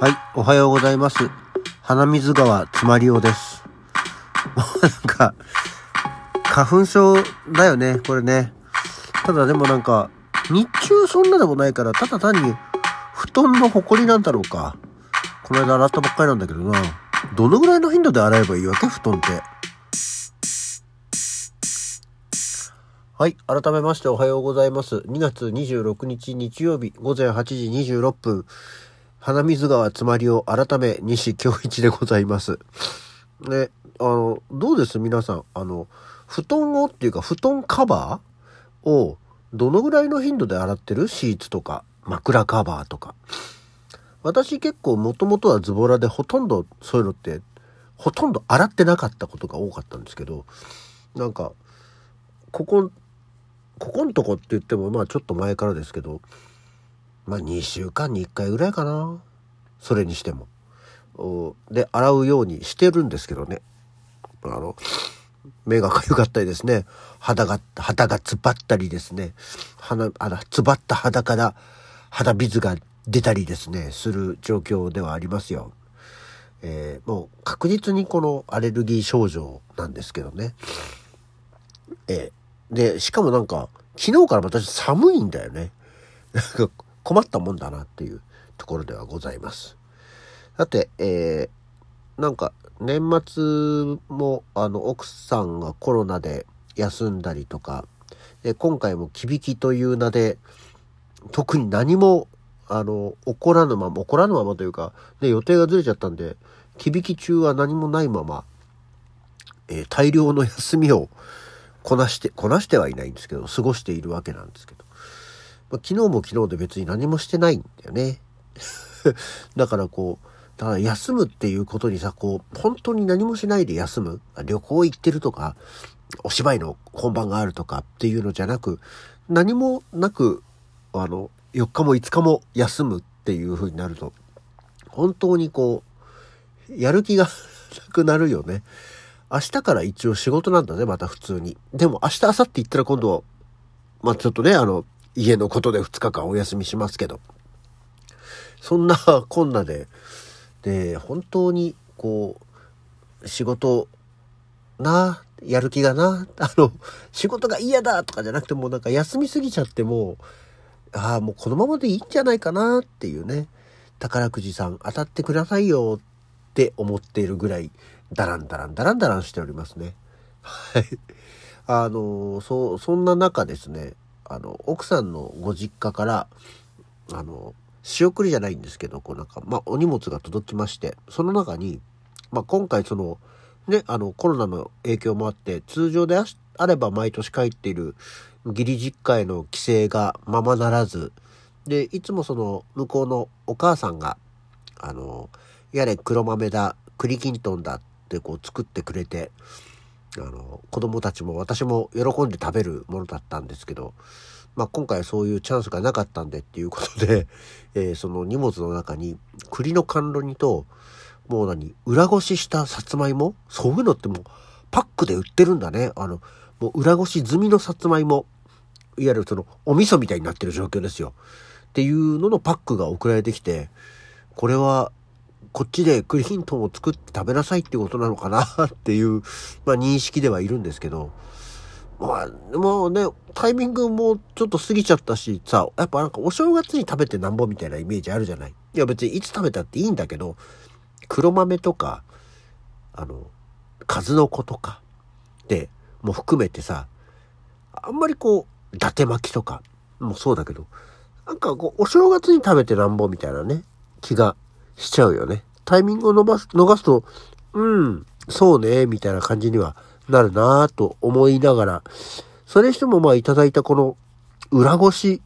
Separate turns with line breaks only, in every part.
はい、おはようございます。鼻水川つまりおです。もうなんか、花粉症だよね、これね。ただでもなんか、日中そんなでもないから、ただ単に布団の埃なんだろうか。この間洗ったばっかりなんだけどな。どのぐらいの頻度で洗えばいいわけ？布団って。はい。改めましておはようございます。2月26日日曜日午前8時26分。鼻水川つまりを改め西京一でございます。ね、あの、どうです？皆さん。あの、布団をっていうか布団カバーをどのぐらいの頻度で洗ってる？シーツとか枕カバーとか。私結構もともとはズボラでほとんどそういうのってほとんど洗ってなかったことが多かったんですけどなんかここここんとこって言ってもまあちょっと前からですけどまあ2週間に1回ぐらいかなそれにしてもで洗うようにしてるんですけどねあの目がかゆかったりですね肌が肌がつばったりですね鼻あのつばった肌から肌水が出たりですねする状況ではありますよ。えーもう確実にこのアレルギー症状なんですけどね。えーで、しかもなんか、昨日から私寒いんだよね。なんか困ったもんだなっていうところではございます。さて、えーなんか年末もあの奥さんがコロナで休んだりとか、で今回もキビキという名で特に何もあの起こらぬまま起こらぬままというか、ね、予定がずれちゃったんでキビキ中は何もないまま、えー大量の休みをこなしてこなしてはいないんですけど過ごしているわけなんですけど、まあ昨日も昨日で別に何もしてないんだよね だからこうただ休むっていうことにさこう本当に何もしないで休む旅行行ってるとかお芝居の本番があるとかっていうのじゃなく何もなくあの4日も5日も休むっていう風になると本当にこうやる気がなくなるよね。明日から一応仕事なんだね、また普通に。でも明日、明後日行ったら今度、まあちょっとね、あの、家のことで2日間お休みしますけど。そんなこんなで、で、本当に、こう、仕事、な、やる気がな、あの、仕事が嫌だとかじゃなくてもうなんか休みすぎちゃってもう、ああ、もうこのままでいいんじゃないかなっていうね。宝くじさん当たってくださいよって思っているぐらい、ダランダランダランダランしておりますね。はい。あの、そ、そんな中ですね、あの、奥さんのご実家から、あの、仕送りじゃないんですけど、こうなんか、まあ、お荷物が届きまして、その中に、まあ、今回その、ね、あの、コロナの影響もあって、通常であれば毎年帰っている義理実家への帰省がままならず、で、いつもその、向こうのお母さんが、あの、やれ黒豆だ、栗きんとんだってこう作ってくれて、あの、子供たちも私も喜んで食べるものだったんですけど、まあ今回はそういうチャンスがなかったんでっていうことで、えーその荷物の中に栗の甘露煮と、もう何、裏ごししたさつまいもそういうのってもうパックで売ってるんだね。あの、もう裏ごし済みのさつまいも、いわゆるそのお味噌みたいになってる状況ですよ。っていうののパックが送られてきて、これはこっちでクリヒントンを作って食べなさいってことなのかなっていう、まあ認識ではいるんですけど、まあ、でもね、タイミングもちょっと過ぎちゃったし、さ、やっぱなんかお正月に食べてなんぼみたいなイメージあるじゃない？いや別にいつ食べたっていいんだけど、黒豆とか、あの、数の子とか、で、もう含めてさ、あんまりこう、伊達巻きとかもそうだけど、なんかこう、お正月に食べてなんぼみたいなね、気がしちゃうよね。タイミングを伸ばす、逃すと、うん、そうね、みたいな感じにはなるなぁと思いながら、それにしてもまあいただいたこの裏ごし、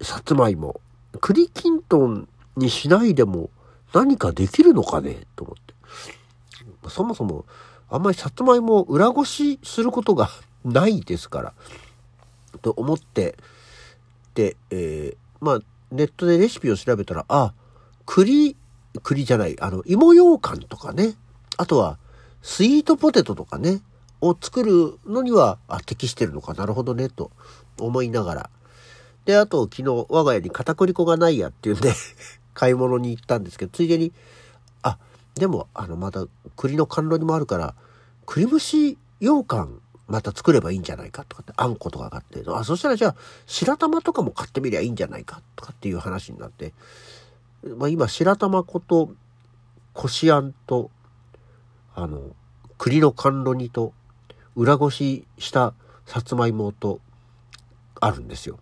さつまいも、栗きんとんにしないでも何かできるのかねと思って。そもそもあんまりさつまいも裏ごしすることがないですから。と思って、で、えーまあネットでレシピを調べたら、あ、栗、栗じゃない、あの、芋羊羹とかね、あとはスイートポテトとかね、を作るのには、あ、適してるのか。なるほどね、と思いながら。で、あと昨日我が家に片栗粉がないやっていうんで、買い物に行ったんですけど、ついでに、あ、でも、あの、また栗の甘露煮もあるから、栗蒸し羊羹また作ればいいんじゃないかとかって、あんことか買って、あ、そしたらじゃあ、白玉とかも買ってみりゃいいんじゃないかとかっていう話になって、まあ今、白玉粉と、こしあんと、あの、栗の甘露煮と、裏ごししたさつまいもと、あるんですよ。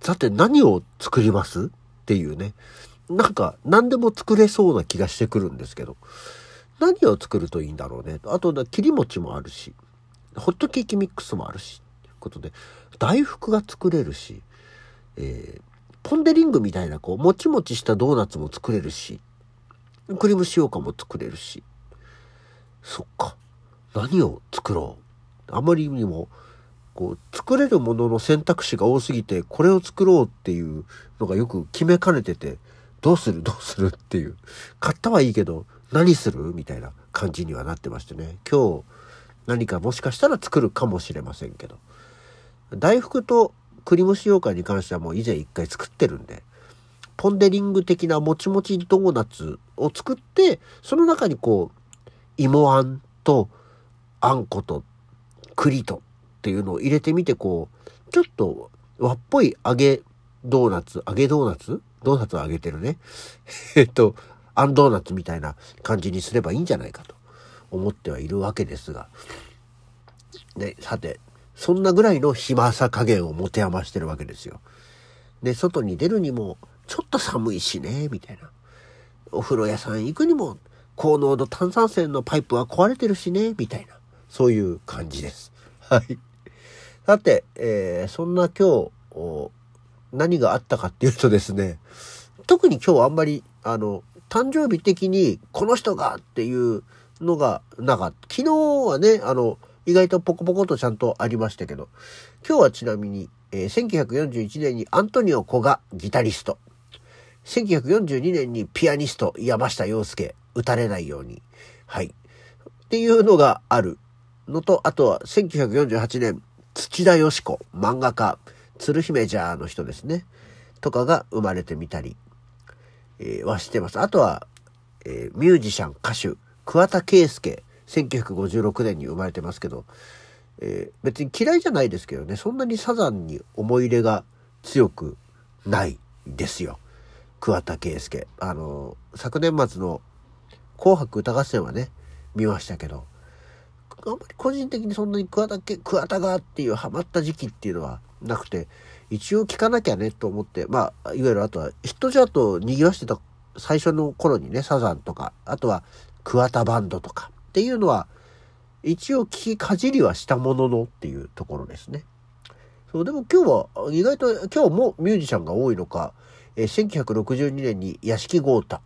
さて何を作ります？っていうね。なんか何でも作れそうな気がしてくるんですけど。何を作るといいんだろうね。あと、切り餅もあるし、ホットケーキミックスもあるし、ということで、大福が作れるし、えー、ポンデリングみたいなこう、もちもちしたドーナツも作れるし、クリーム塩かも作れるし、そっか。何を作ろう。あまりにも、こう、作れるものの選択肢が多すぎて、これを作ろうっていうのがよく決めかねてて、どうするどうするっていう。買ったはいいけど、何する？みたいな感じにはなってましてね。今日、何かもしかしたら作るかもしれませんけど。大福と栗蒸し羊羹に関してはもう以前一回作ってるんで、ポンデリング的なもちもちドーナツを作って、その中にこう、芋あんとあんこと栗とっていうのを入れてみて、こう、ちょっと和っぽい揚げドーナツ、揚げドーナツ？ドーナツを揚げてるね。えっと、あんドーナツみたいな感じにすればいいんじゃないかと思ってはいるわけですが。で、さて、そんなぐらいの暇さ加減を持て余してるわけですよ。で、外に出るにも、ちょっと寒いしね、みたいな。お風呂屋さん行くにも、高濃度炭酸泉のパイプは壊れてるしね、みたいな。そういう感じです。はい。さて、えー、そんな今日、何があったかっていうとですね、特に今日あんまり、あの、誕生日的にこの人がっていうのがなかった。昨日はね、あの、意外とポコポコとちゃんとありましたけど、今日はちなみに、えー、1941年にアントニオ・コがギタリスト。1942年にピアニスト山下洋介、打たれないように。はい。っていうのがあるのと、あとは1948年、土田よし子、漫画家、鶴姫ジャーの人ですね。とかが生まれてみたり、えー、はしてます。あとは、えー、ミュージシャン、歌手、桑田佳祐、1956年に生まれてますけど、えー、別に嫌いじゃないですけどね、そんなにサザンに思い入れが強くないですよ。桑田佳祐。あの、昨年末の紅白歌合戦はね、見ましたけど、あんまり個人的にそんなに桑田桑田がっていうハマった時期っていうのはなくて、一応聞かなきゃねと思って、まあ、いわゆるあとはヒットチャートを賑わしてた最初の頃にね、サザンとか、あとは桑田バンドとかっていうのは、一応聞きかじりはしたもののっていうところですね。そう、でも今日は意外と今日もミュージシャンが多いのか、えー、1962年に屋敷豪太、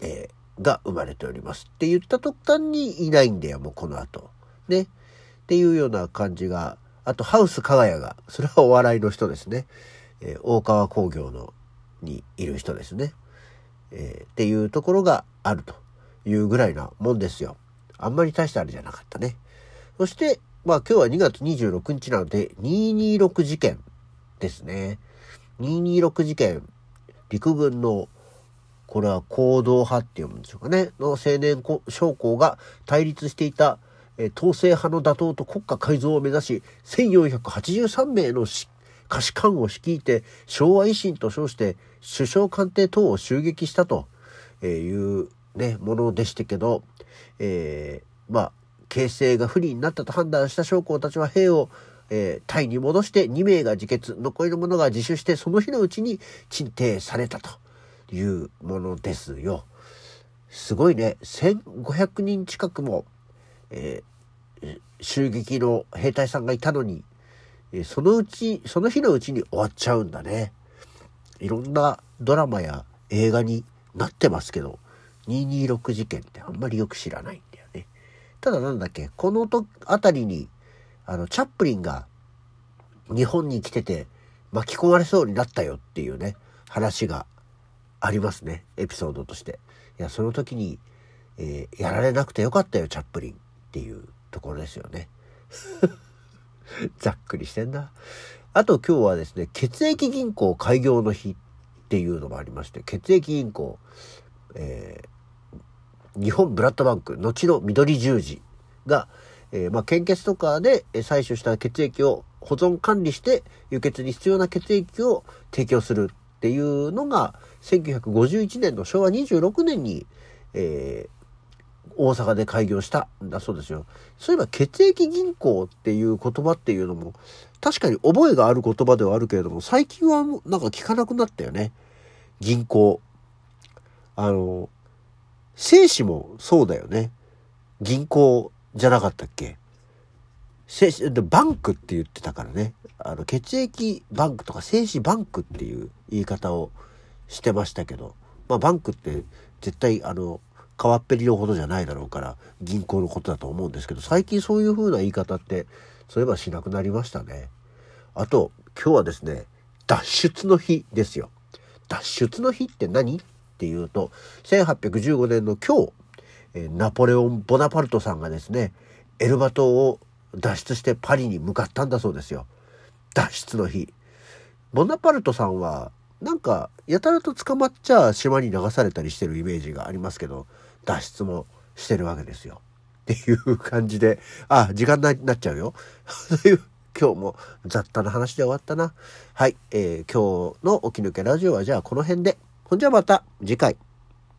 えー、が生まれておりますって言った途端にいないんだよ、もうこの後。ね。っていうような感じがあと、ハウス加賀谷が、それはお笑いの人ですね。えー、大川工業の、にいる人ですね。え、っていうところがあるというぐらいなもんですよ。あんまり大したあれじゃなかったね。そして、まあ今日は2月26日なので、226事件ですね。226事件、陸軍の、これは行動派って読むんでしょうかね、の青年将校が対立していたえ統制派の打倒と国家改造を目指し、1483名の下士官を率いて、昭和維新と称して、首相官邸等を襲撃したというね、ものでしたけど、えー、まあ、形勢が不利になったと判断した将校たちは兵を、えー、タイに戻して2名が自決、残りの者が自首して、その日のうちに鎮定されたというものですよ。すごいね。1500人近くもえー、襲撃の兵隊さんがいたのに、そのうち、その日のうちに終わっちゃうんだね。いろんなドラマや映画になってますけど、226事件ってあんまりよく知らないんだよね。ただなんだっけ、このとあたりに、あの、チャップリンが日本に来てて巻き込まれそうになったよっていうね、話がありますね。エピソードとして。いや、その時に、えー、やられなくてよかったよ、チャップリン。っていうところですよね。ざっくりしてんな。あと今日はですね、血液銀行開業の日っていうのもありまして、血液銀行、えー、日本ブラッドバンク、後の緑十字が、えー、まあ、献血とかで採取した血液を保存管理して輸血に必要な血液を提供するっていうのが1951年の昭和26年に、えー、大阪で開業したんだそうですよ。そういえば血液銀行っていう言葉っていうのも確かに覚えがある言葉ではあるけれども最近はなんか聞かなくなったよね。銀行。あの、生死もそうだよね。銀行じゃなかったっけ？でバンクって言ってたからね。あの、血液バンクとか精子バンクっていう言い方をしてましたけど、まあバンクって絶対あの、川っぺりのことじゃないだろうから銀行のことだと思うんですけど、最近そういう風な言い方ってそういえばしなくなりましたね。あと、今日はですね、脱出の日ですよ。脱出の日って何？っていうと、1815年の今日、えナポレオン・ボナパルトさんがですね、エルバ島を脱出してパリに向かったんだそうですよ。脱出の日。ボナパルトさんは、なんか、やたらと捕まっちゃ島に流されたりしてるイメージがありますけど、脱出もしてるわけですよ。っていう感じで、あ、時間になっちゃうよ。という今日も雑多な話で終わったな。はい、えー、今日の起き抜けラジオはじゃあこの辺で。ほんじゃまた次回。